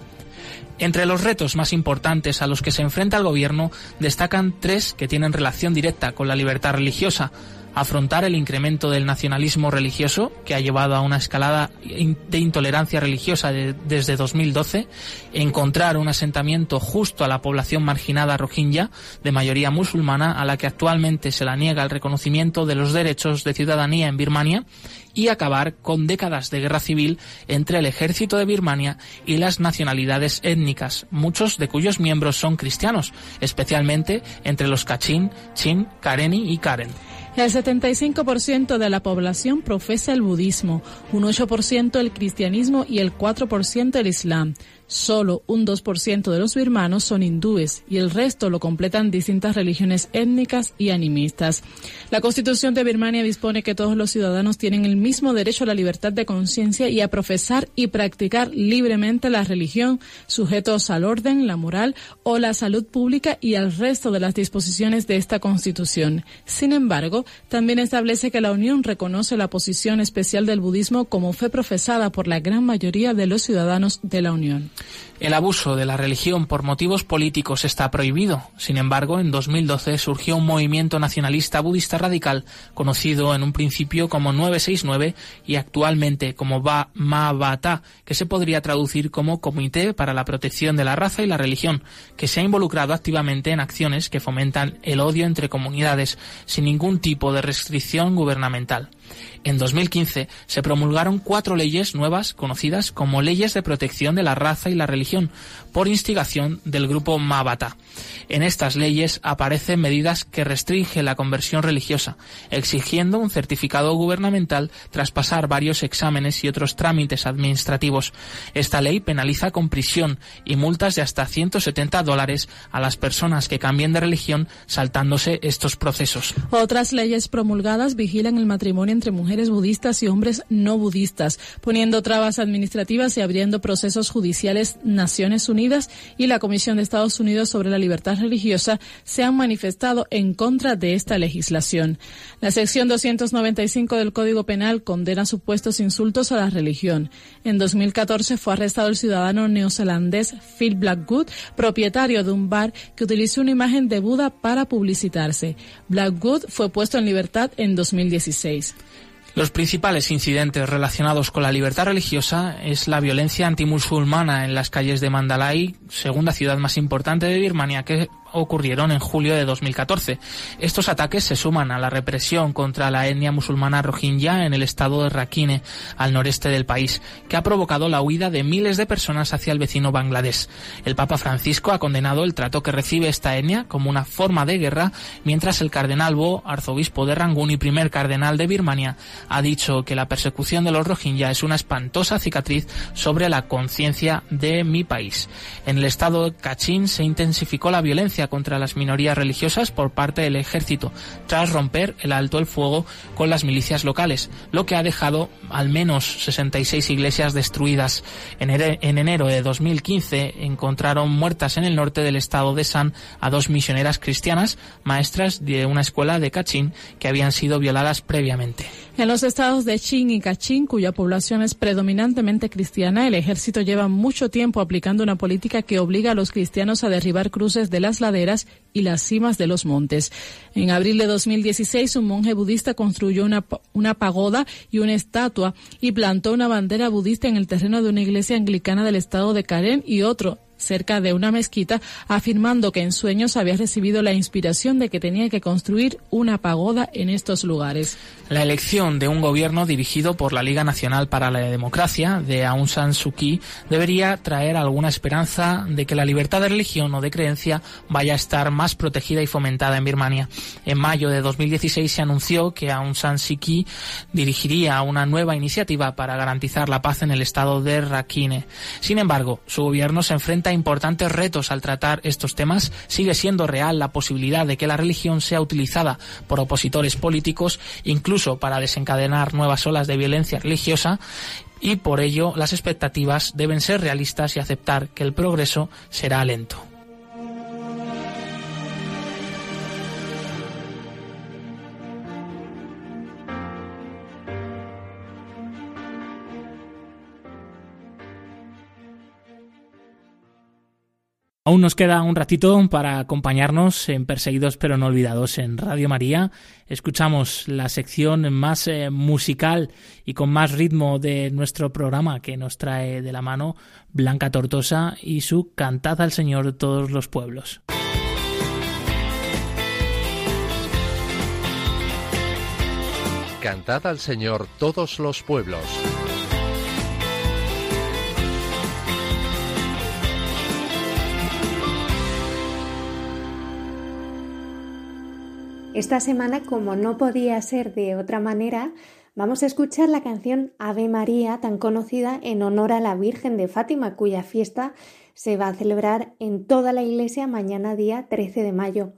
Entre los retos más importantes a los que se enfrenta el gobierno destacan tres que tienen relación directa con la libertad religiosa, afrontar el incremento del nacionalismo religioso, que ha llevado a una escalada de intolerancia religiosa desde 2012, encontrar un asentamiento justo a la población marginada rohingya, de mayoría musulmana, a la que actualmente se la niega el reconocimiento de los derechos de ciudadanía en Birmania, y acabar con décadas de guerra civil entre el ejército de Birmania y las nacionalidades étnicas, muchos de cuyos miembros son cristianos, especialmente entre los Kachin, Chin, Kareni y Karen. El 75% de la población profesa el budismo, un 8% el cristianismo y el 4% el islam. Solo un 2% de los birmanos son hindúes y el resto lo completan distintas religiones étnicas y animistas. La Constitución de Birmania dispone que todos los ciudadanos tienen el mismo derecho a la libertad de conciencia y a profesar y practicar libremente la religión, sujetos al orden, la moral o la salud pública y al resto de las disposiciones de esta Constitución. Sin embargo, también establece que la Unión reconoce la posición especial del budismo como fe profesada por la gran mayoría de los ciudadanos de la Unión. El abuso de la religión por motivos políticos está prohibido. Sin embargo, en 2012 surgió un movimiento nacionalista budista radical conocido en un principio como 969 y actualmente como Ba Bata, que se podría traducir como Comité para la Protección de la Raza y la Religión, que se ha involucrado activamente en acciones que fomentan el odio entre comunidades sin ningún tipo de restricción gubernamental. En 2015 se promulgaron cuatro leyes nuevas conocidas como leyes de protección de la raza y la religión por instigación del grupo Mabata. En estas leyes aparecen medidas que restringen la conversión religiosa, exigiendo un certificado gubernamental tras pasar varios exámenes y otros trámites administrativos. Esta ley penaliza con prisión y multas de hasta 170 dólares a las personas que cambien de religión saltándose estos procesos. Otras leyes promulgadas vigilan el matrimonio entre mujeres budistas y hombres no budistas, poniendo trabas administrativas y abriendo procesos judiciales. Naciones Unidas y la Comisión de Estados Unidos sobre la Libertad Religiosa se han manifestado en contra de esta legislación. La sección 295 del Código Penal condena supuestos insultos a la religión. En 2014 fue arrestado el ciudadano neozelandés Phil Blackwood, propietario de un bar que utilizó una imagen de Buda para publicitarse. Blackwood fue puesto en libertad en 2016. Los principales incidentes relacionados con la libertad religiosa es la violencia antimusulmana en las calles de Mandalay, segunda ciudad más importante de Birmania, que ocurrieron en julio de 2014. Estos ataques se suman a la represión contra la etnia musulmana rohingya en el estado de Rakhine, al noreste del país, que ha provocado la huida de miles de personas hacia el vecino Bangladesh. El Papa Francisco ha condenado el trato que recibe esta etnia como una forma de guerra, mientras el cardenal Bo, arzobispo de Rangún y primer cardenal de Birmania, ha dicho que la persecución de los rohingya es una espantosa cicatriz sobre la conciencia de mi país. En el estado de Kachin se intensificó la violencia contra las minorías religiosas por parte del ejército, tras romper el alto el fuego con las milicias locales, lo que ha dejado al menos 66 iglesias destruidas. En, enero de 2015 encontraron muertas en el norte del estado de San a dos misioneras cristianas, maestras de una escuela de Kachin, que habían sido violadas previamente. En los estados de Chin y Kachin, cuya población es predominantemente cristiana, el ejército lleva mucho tiempo aplicando una política que obliga a los cristianos a derribar cruces de las laderas y las cimas de los montes. En abril de 2016, un monje budista construyó una, una pagoda y una estatua y plantó una bandera budista en el terreno de una iglesia anglicana del estado de Karen y otro cerca de una mezquita, afirmando que en sueños había recibido la inspiración de que tenía que construir una pagoda en estos lugares. La elección de un gobierno dirigido por la Liga Nacional para la Democracia de Aung San Suu Kyi debería traer alguna esperanza de que la libertad de religión o de creencia vaya a estar más protegida y fomentada en Birmania. En mayo de 2016 se anunció que Aung San Suu Kyi dirigiría una nueva iniciativa para garantizar la paz en el estado de Rakhine. Sin embargo, su gobierno se enfrenta importantes retos al tratar estos temas, sigue siendo real la posibilidad de que la religión sea utilizada por opositores políticos, incluso para desencadenar nuevas olas de violencia religiosa, y por ello las expectativas deben ser realistas y aceptar que el progreso será lento. Aún nos queda un ratito para acompañarnos en Perseguidos pero no olvidados en Radio María. Escuchamos la sección más eh, musical y con más ritmo de nuestro programa que nos trae de la mano Blanca Tortosa y su Cantad al Señor todos los pueblos. Cantad al Señor todos los pueblos. Esta semana, como no podía ser de otra manera, vamos a escuchar la canción Ave María, tan conocida en honor a la Virgen de Fátima, cuya fiesta se va a celebrar en toda la iglesia mañana día 13 de mayo.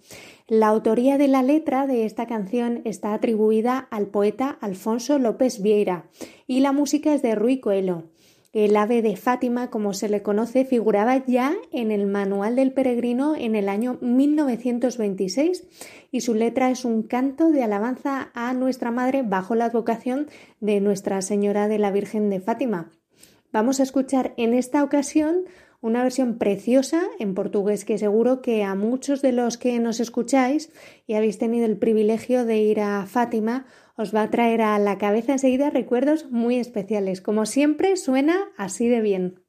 La autoría de la letra de esta canción está atribuida al poeta Alfonso López Vieira y la música es de Rui Coelho. El ave de Fátima, como se le conoce, figuraba ya en el Manual del Peregrino en el año 1926 y su letra es un canto de alabanza a nuestra Madre bajo la advocación de Nuestra Señora de la Virgen de Fátima. Vamos a escuchar en esta ocasión una versión preciosa en portugués que seguro que a muchos de los que nos escucháis y habéis tenido el privilegio de ir a Fátima os va a traer a la cabeza enseguida recuerdos muy especiales. Como siempre, suena así de bien.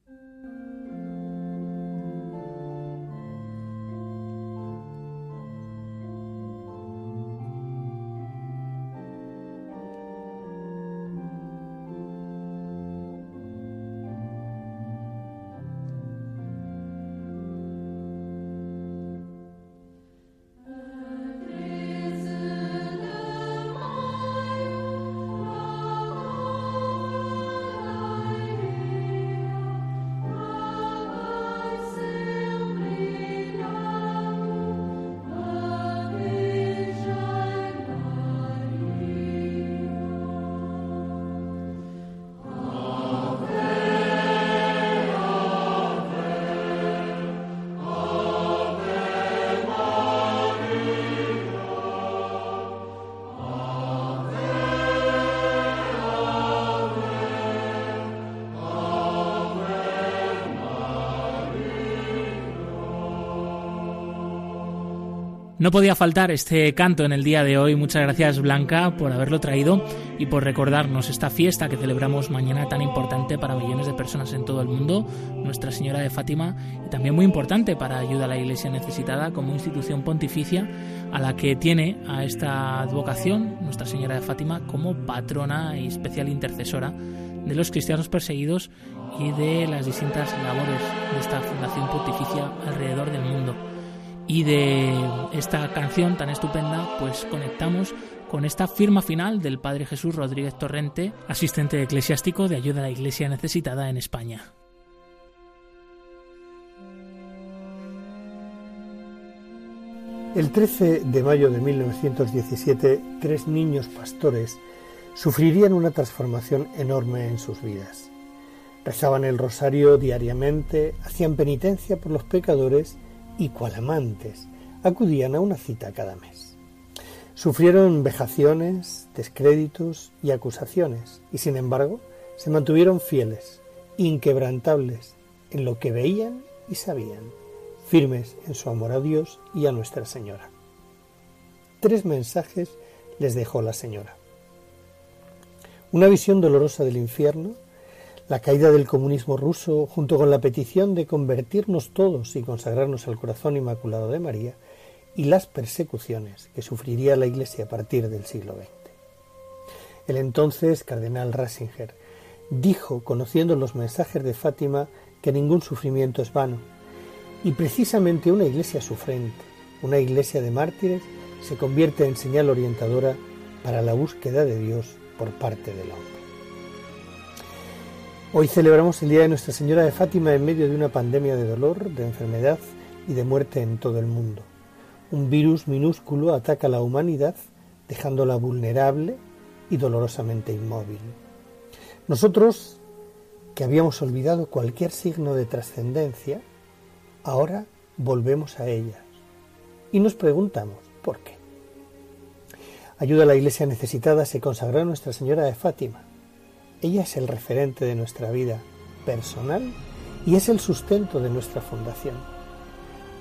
No podía faltar este canto en el día de hoy. Muchas gracias Blanca por haberlo traído y por recordarnos esta fiesta que celebramos mañana tan importante para millones de personas en todo el mundo, Nuestra Señora de Fátima, y también muy importante para ayuda a la Iglesia necesitada como institución pontificia a la que tiene a esta advocación Nuestra Señora de Fátima como patrona y especial intercesora de los cristianos perseguidos y de las distintas labores de esta fundación pontificia alrededor del mundo. Y de esta canción tan estupenda, pues conectamos con esta firma final del Padre Jesús Rodríguez Torrente, asistente eclesiástico de ayuda a la Iglesia necesitada en España. El 13 de mayo de 1917, tres niños pastores sufrirían una transformación enorme en sus vidas. Rezaban el rosario diariamente, hacían penitencia por los pecadores y cual amantes acudían a una cita cada mes. Sufrieron vejaciones, descréditos y acusaciones, y sin embargo se mantuvieron fieles, inquebrantables en lo que veían y sabían, firmes en su amor a Dios y a Nuestra Señora. Tres mensajes les dejó la Señora. Una visión dolorosa del infierno, la caída del comunismo ruso, junto con la petición de convertirnos todos y consagrarnos al corazón inmaculado de María, y las persecuciones que sufriría la Iglesia a partir del siglo XX. El entonces cardenal Ratzinger dijo, conociendo los mensajes de Fátima, que ningún sufrimiento es vano, y precisamente una iglesia sufrente, una iglesia de mártires, se convierte en señal orientadora para la búsqueda de Dios por parte del hombre. Hoy celebramos el Día de Nuestra Señora de Fátima en medio de una pandemia de dolor, de enfermedad y de muerte en todo el mundo. Un virus minúsculo ataca a la humanidad dejándola vulnerable y dolorosamente inmóvil. Nosotros, que habíamos olvidado cualquier signo de trascendencia, ahora volvemos a ellas y nos preguntamos por qué. Ayuda a la Iglesia necesitada se consagró a Nuestra Señora de Fátima ella es el referente de nuestra vida personal y es el sustento de nuestra fundación.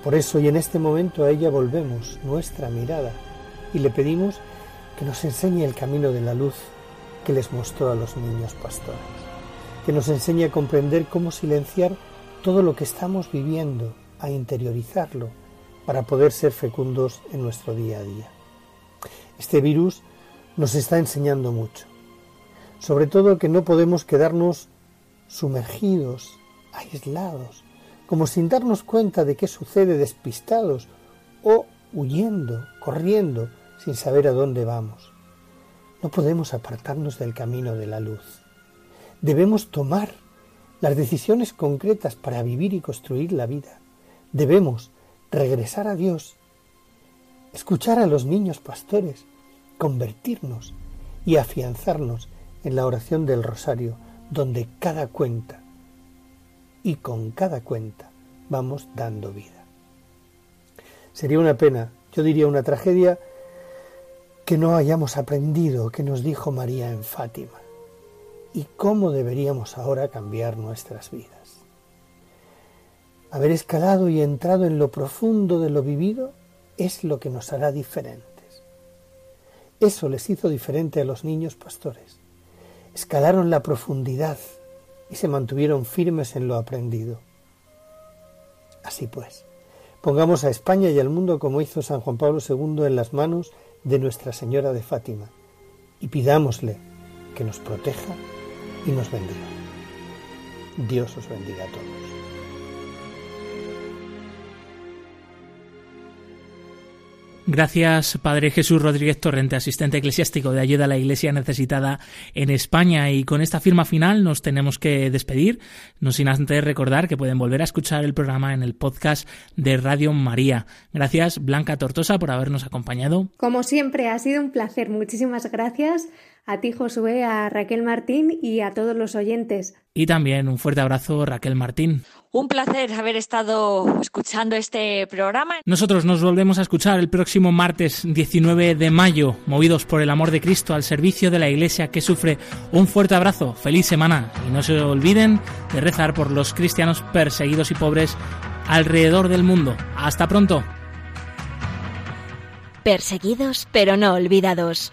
Por eso y en este momento a ella volvemos nuestra mirada y le pedimos que nos enseñe el camino de la luz que les mostró a los niños pastores, que nos enseñe a comprender cómo silenciar todo lo que estamos viviendo, a interiorizarlo, para poder ser fecundos en nuestro día a día. Este virus nos está enseñando mucho sobre todo que no podemos quedarnos sumergidos, aislados, como sin darnos cuenta de qué sucede despistados o huyendo, corriendo, sin saber a dónde vamos. No podemos apartarnos del camino de la luz. Debemos tomar las decisiones concretas para vivir y construir la vida. Debemos regresar a Dios, escuchar a los niños pastores, convertirnos y afianzarnos en la oración del rosario, donde cada cuenta y con cada cuenta vamos dando vida. Sería una pena, yo diría una tragedia, que no hayamos aprendido que nos dijo María en Fátima y cómo deberíamos ahora cambiar nuestras vidas. Haber escalado y entrado en lo profundo de lo vivido es lo que nos hará diferentes. Eso les hizo diferente a los niños pastores. Escalaron la profundidad y se mantuvieron firmes en lo aprendido. Así pues, pongamos a España y al mundo como hizo San Juan Pablo II en las manos de Nuestra Señora de Fátima y pidámosle que nos proteja y nos bendiga. Dios os bendiga a todos. Gracias, Padre Jesús Rodríguez Torrente, asistente eclesiástico de ayuda a la Iglesia necesitada en España. Y con esta firma final nos tenemos que despedir, no sin antes recordar que pueden volver a escuchar el programa en el podcast de Radio María. Gracias, Blanca Tortosa, por habernos acompañado. Como siempre, ha sido un placer. Muchísimas gracias a ti, Josué, a Raquel Martín y a todos los oyentes. Y también un fuerte abrazo, Raquel Martín. Un placer haber estado escuchando este programa. Nosotros nos volvemos a escuchar el próximo martes 19 de mayo, movidos por el amor de Cristo al servicio de la Iglesia que sufre. Un fuerte abrazo, feliz semana y no se olviden de rezar por los cristianos perseguidos y pobres alrededor del mundo. Hasta pronto. Perseguidos pero no olvidados